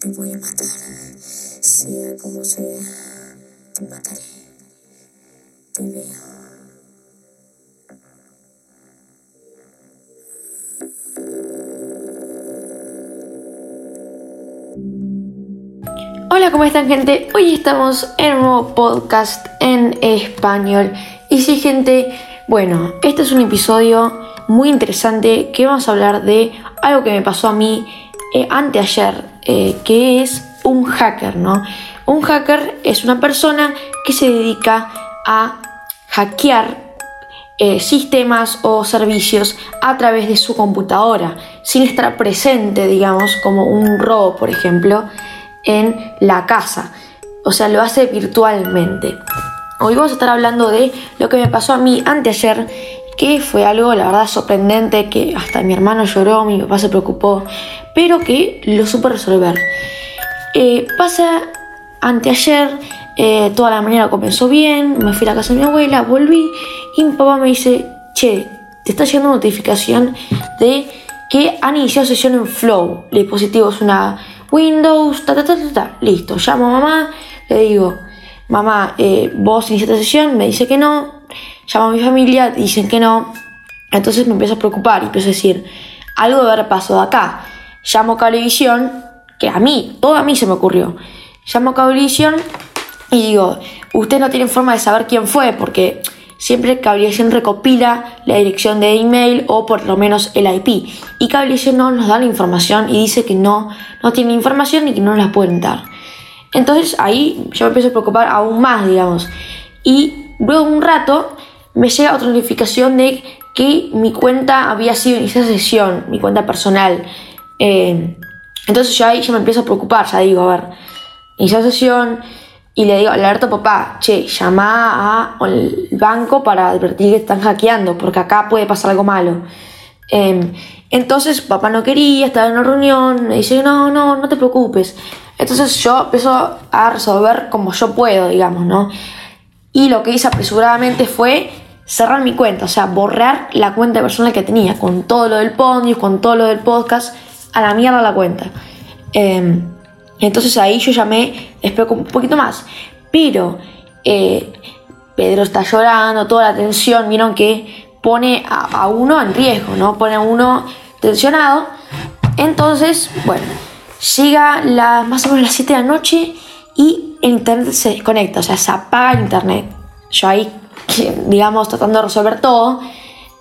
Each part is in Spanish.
Te voy a matar, sea como sea, te mataré. Te veo. Hola, ¿cómo están gente? Hoy estamos en un nuevo podcast en español. Y sí, gente, bueno, este es un episodio muy interesante que vamos a hablar de algo que me pasó a mí eh, anteayer, eh, que es un hacker, ¿no? Un hacker es una persona que se dedica a hackear eh, sistemas o servicios a través de su computadora, sin estar presente, digamos, como un robo, por ejemplo, en la casa. O sea, lo hace virtualmente. Hoy vamos a estar hablando de lo que me pasó a mí anteayer, que fue algo, la verdad, sorprendente, que hasta mi hermano lloró, mi papá se preocupó, pero que lo supe resolver. Eh, pasa anteayer, eh, toda la mañana comenzó bien, me fui a la casa de mi abuela, volví y mi papá me dice, che, te está llegando notificación de que han iniciado sesión en Flow. El dispositivo es una Windows, ta ta ta ta, ta. listo. Llamo a mamá, le digo, mamá, eh, vos iniciaste sesión, me dice que no. Llamo a mi familia, dicen que no. Entonces me empiezo a preocupar y empiezo a decir, algo debe haber pasado acá. Llamo a Cablevisión, que a mí, todo a mí se me ocurrió. Llamo a Cablevisión y digo, usted no tienen forma de saber quién fue, porque siempre Cablevisión recopila la dirección de email o por lo menos el IP. Y Cablevisión no nos da la información y dice que no, no tiene información y que no nos la pueden dar. Entonces ahí yo me empiezo a preocupar aún más, digamos. Y luego un rato me llega otra notificación de que mi cuenta había sido iniciada sesión, mi cuenta personal. Eh, entonces yo ahí ya me empiezo a preocupar, ya digo, a ver, inicia sesión y le digo, alerta papá, che, llama al banco para advertir que están hackeando, porque acá puede pasar algo malo. Eh, entonces papá no quería, estaba en una reunión, me dice, no, no, no te preocupes. Entonces yo empiezo a resolver como yo puedo, digamos, ¿no? Y lo que hice apresuradamente fue cerrar mi cuenta, o sea, borrar la cuenta personal que tenía, con todo lo del Ponius, con todo lo del podcast, a la mierda la cuenta. Eh, entonces ahí yo llamé, espero un poquito más. Pero eh, Pedro está llorando, toda la tensión, vieron que pone a, uno en riesgo, ¿no? Pone a uno tensionado. Entonces, bueno, llega la, más o menos las 7 de la noche y el internet se desconecta, o sea, se apaga el internet. Yo ahí, digamos, tratando de resolver todo.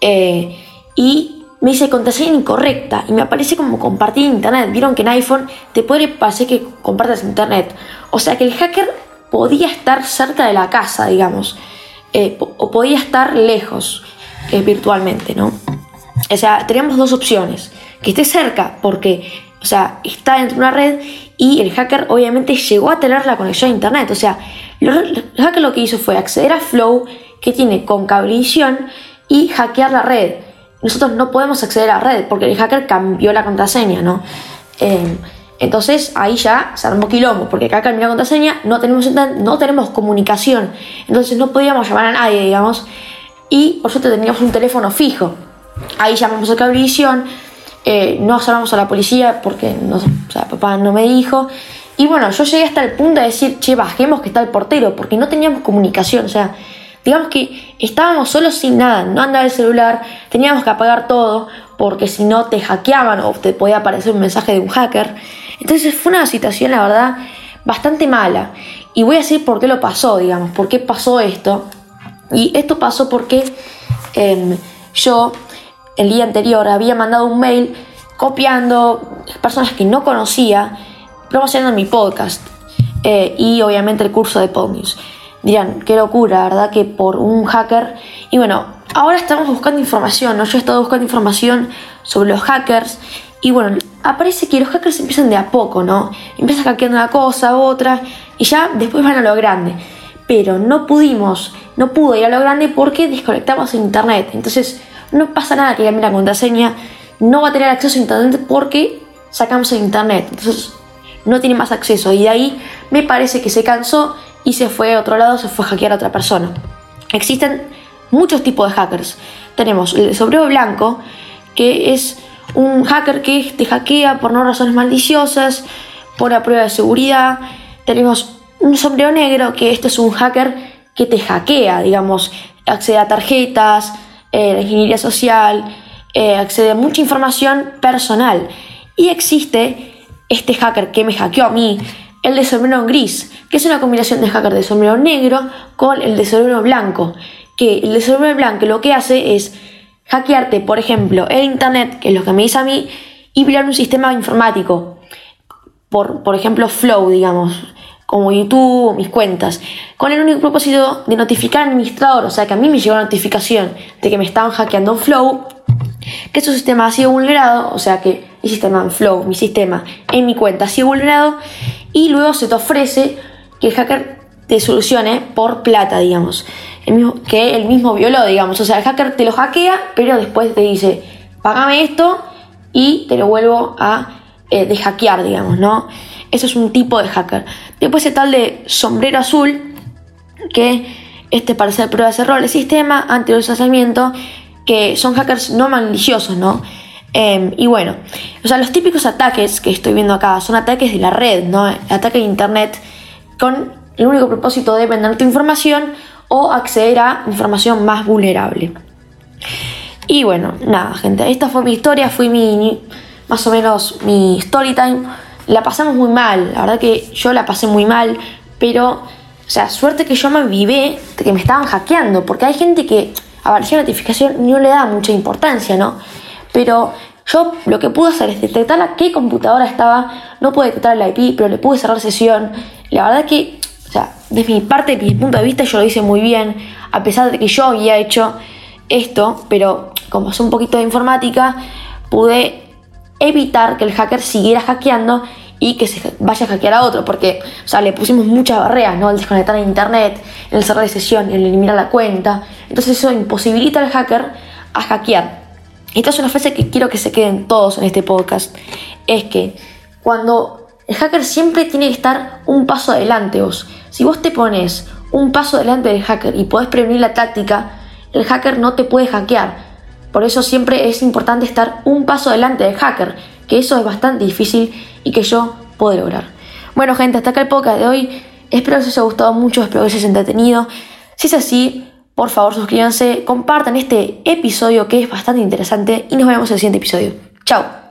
Eh, y me dice contraseña incorrecta y me aparece como compartir internet. Vieron que en iPhone te puede parecer que compartas internet. O sea que el hacker podía estar cerca de la casa, digamos. Eh, o podía estar lejos eh, virtualmente, ¿no? O sea, teníamos dos opciones. Que esté cerca porque, o sea, está dentro de una red y el hacker obviamente llegó a tener la conexión a internet. O sea, el hacker lo que hizo fue acceder a Flow que tiene con cablevisión y hackear la red nosotros no podemos acceder a la red porque el hacker cambió la contraseña, ¿no? Eh, entonces ahí ya se armó quilombo, porque acá cambió la contraseña, no tenemos, no tenemos comunicación, entonces no podíamos llamar a nadie, digamos, y suerte teníamos un teléfono fijo. Ahí llamamos a Cablevisión, eh, no llamamos a la policía porque no, papá no me dijo. Y bueno, yo llegué hasta el punto de decir, che, bajemos que está el portero, porque no teníamos comunicación, o sea, Digamos que estábamos solos sin nada, no andaba el celular, teníamos que apagar todo porque si no te hackeaban o te podía aparecer un mensaje de un hacker. Entonces fue una situación, la verdad, bastante mala. Y voy a decir por qué lo pasó, digamos, por qué pasó esto. Y esto pasó porque eh, yo el día anterior había mandado un mail copiando personas que no conocía, promocionando mi podcast eh, y obviamente el curso de Podnews dirán, qué locura, ¿verdad? Que por un hacker. Y bueno, ahora estamos buscando información, ¿no? Yo he estado buscando información sobre los hackers. Y bueno, aparece que los hackers empiezan de a poco, ¿no? Empiezan hackeando una cosa, otra, y ya después van a lo grande. Pero no pudimos, no pudo ir a lo grande porque desconectamos el internet. Entonces, no pasa nada que cambie la contraseña, no va a tener acceso a internet porque sacamos el internet. Entonces, no tiene más acceso. Y de ahí me parece que se cansó y se fue a otro lado, se fue a hackear a otra persona. Existen muchos tipos de hackers. tenemos el sombrero blanco, que es un hacker que te hackea por no razones maliciosas, por la prueba de seguridad. Tenemos un sombrero negro, que este es un hacker que te hackea, digamos, accede a tarjetas, eh, ingeniería social, eh, accede a mucha información personal. Y existe este hacker que me hackeó a mí, el de sombrero gris, que es una combinación de hacker de sombrero negro con el de sombrero blanco. Que el de sombrero blanco lo que hace es hackearte, por ejemplo, el internet, que es lo que me dice a mí, y violar un sistema informático. Por, por ejemplo, Flow, digamos, como YouTube mis cuentas, con el único propósito de notificar al administrador, o sea que a mí me llegó la notificación de que me estaban hackeando Flow, que su sistema ha sido vulnerado, o sea que mi sistema Flow, mi sistema en mi cuenta ha sido vulnerado, y luego se te ofrece que el hacker te solucione por plata, digamos, que el mismo violó, digamos, o sea, el hacker te lo hackea, pero después te dice, págame esto y te lo vuelvo a eh, hackear, digamos, ¿no? Eso es un tipo de hacker. Después el tal de sombrero azul, que este para hacer pruebas de error del sistema, anti-lanzamiento, que son hackers no maliciosos, ¿no? Em, y bueno, o sea, los típicos ataques que estoy viendo acá son ataques de la red, ¿no? Ataque de internet con el único propósito de vender tu información o acceder a información más vulnerable. Y bueno, nada, gente, esta fue mi historia, fue mi, más o menos mi story time la pasamos muy mal, la verdad que yo la pasé muy mal, pero, o sea, suerte que yo me vivé de que me estaban hackeando, porque hay gente que a la notificación no le da mucha importancia, ¿no? Pero yo lo que pude hacer es detectar a qué computadora estaba, no pude detectar la IP, pero le pude cerrar sesión. La verdad que, o sea, desde mi parte, desde mi punto de vista, yo lo hice muy bien, a pesar de que yo había hecho esto, pero como es un poquito de informática, pude evitar que el hacker siguiera hackeando y que se vaya a hackear a otro, porque o sea, le pusimos muchas barreras, ¿no? El desconectar a internet, el cerrar de sesión, el eliminar la cuenta. Entonces eso imposibilita al hacker a hackear. Esta es una frase que quiero que se queden todos en este podcast. Es que cuando el hacker siempre tiene que estar un paso adelante vos. Si vos te pones un paso adelante del hacker y podés prevenir la táctica, el hacker no te puede hackear por eso siempre es importante estar un paso adelante del hacker, que eso es bastante difícil y que yo puedo lograr. Bueno gente, hasta acá el podcast de hoy. Espero que os haya gustado mucho, espero que os haya entretenido. Si es así, por favor suscríbanse, compartan este episodio que es bastante interesante y nos vemos en el siguiente episodio. Chao.